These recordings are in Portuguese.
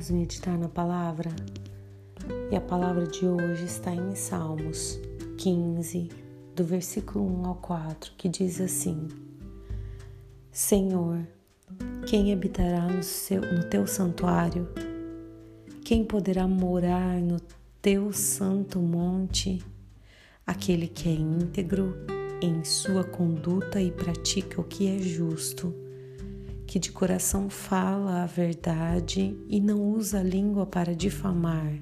Vamos meditar na palavra? E a palavra de hoje está em Salmos 15, do versículo 1 ao 4, que diz assim: Senhor, quem habitará no, seu, no teu santuário? Quem poderá morar no teu santo monte? Aquele que é íntegro em sua conduta e pratica o que é justo que de coração fala a verdade e não usa a língua para difamar,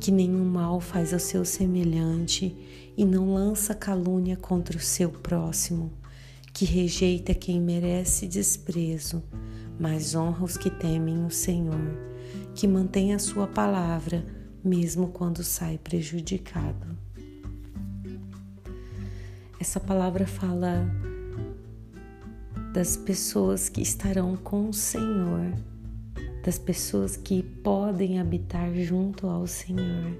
que nenhum mal faz ao seu semelhante e não lança calúnia contra o seu próximo, que rejeita quem merece desprezo, mas honra os que temem o Senhor, que mantém a sua palavra mesmo quando sai prejudicado. Essa palavra fala das pessoas que estarão com o Senhor, das pessoas que podem habitar junto ao Senhor.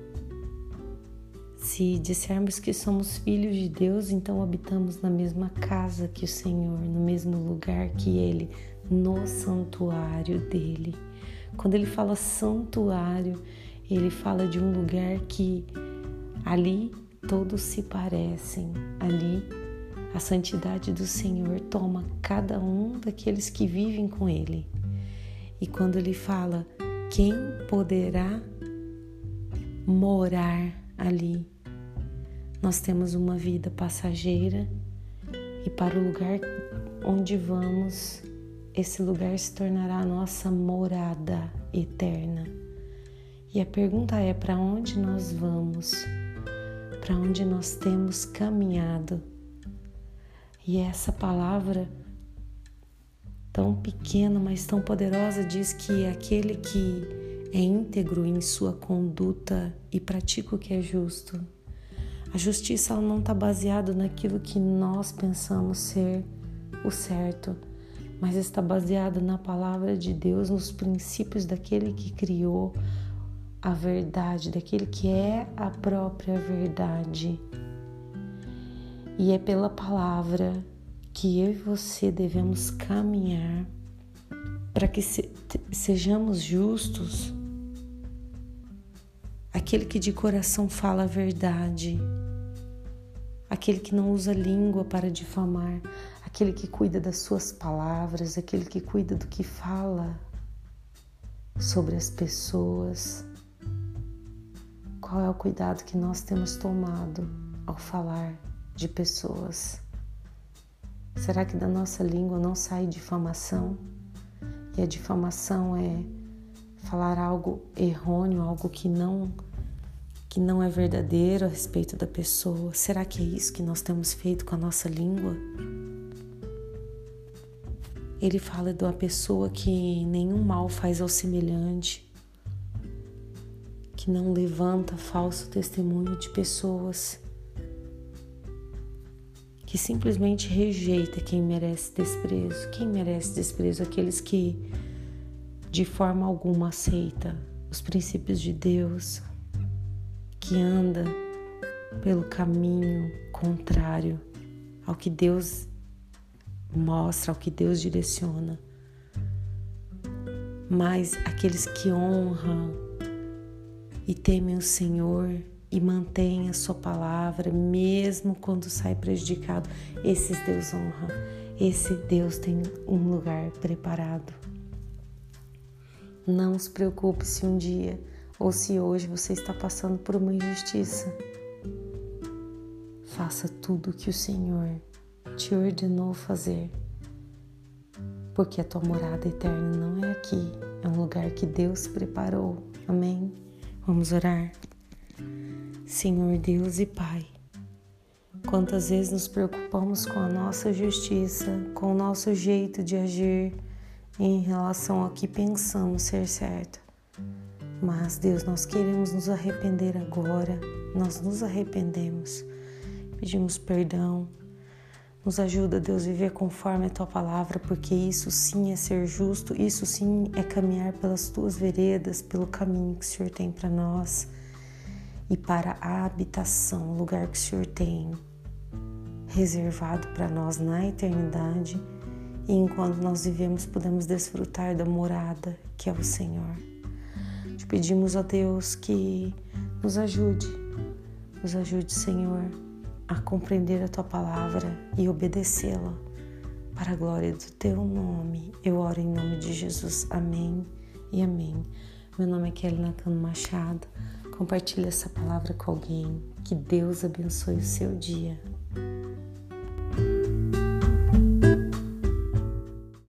Se dissermos que somos filhos de Deus, então habitamos na mesma casa que o Senhor, no mesmo lugar que Ele, no santuário dele. Quando ele fala santuário, ele fala de um lugar que ali todos se parecem, ali a santidade do Senhor toma cada um daqueles que vivem com Ele. E quando Ele fala, quem poderá morar ali? Nós temos uma vida passageira e para o lugar onde vamos, esse lugar se tornará a nossa morada eterna. E a pergunta é: para onde nós vamos? Para onde nós temos caminhado? E essa palavra tão pequena, mas tão poderosa, diz que aquele que é íntegro em sua conduta e pratica o que é justo. A justiça não está baseada naquilo que nós pensamos ser o certo, mas está baseada na palavra de Deus, nos princípios daquele que criou a verdade, daquele que é a própria verdade. E é pela palavra que eu e você devemos caminhar para que se, sejamos justos. Aquele que de coração fala a verdade, aquele que não usa língua para difamar, aquele que cuida das suas palavras, aquele que cuida do que fala sobre as pessoas. Qual é o cuidado que nós temos tomado ao falar de pessoas. Será que da nossa língua não sai difamação? E a difamação é falar algo errôneo, algo que não que não é verdadeiro a respeito da pessoa. Será que é isso que nós temos feito com a nossa língua? Ele fala de uma pessoa que nenhum mal faz ao semelhante, que não levanta falso testemunho de pessoas que simplesmente rejeita quem merece desprezo. Quem merece desprezo? Aqueles que de forma alguma aceita os princípios de Deus, que anda pelo caminho contrário ao que Deus mostra, ao que Deus direciona. Mas aqueles que honram e temem o Senhor e mantenha a sua palavra, mesmo quando sai prejudicado. Esses Deus honra, esse Deus tem um lugar preparado. Não se preocupe se um dia ou se hoje você está passando por uma injustiça. Faça tudo o que o Senhor te ordenou fazer, porque a tua morada eterna não é aqui, é um lugar que Deus preparou. Amém? Vamos orar. Senhor Deus e Pai, quantas vezes nos preocupamos com a nossa justiça, com o nosso jeito de agir em relação ao que pensamos ser certo. Mas, Deus, nós queremos nos arrepender agora, nós nos arrependemos, pedimos perdão. Nos ajuda, Deus, a viver conforme a tua palavra, porque isso sim é ser justo, isso sim é caminhar pelas tuas veredas, pelo caminho que o Senhor tem para nós e para a habitação, o lugar que o Senhor tem reservado para nós na eternidade. E enquanto nós vivemos, podemos desfrutar da morada que é o Senhor. Te pedimos, ó Deus, que nos ajude, nos ajude, Senhor, a compreender a tua palavra e obedecê-la. Para a glória do teu nome, eu oro em nome de Jesus. Amém e amém. Meu nome é Kelly Nakano Machado. Compartilhe essa palavra com alguém. Que Deus abençoe o seu dia.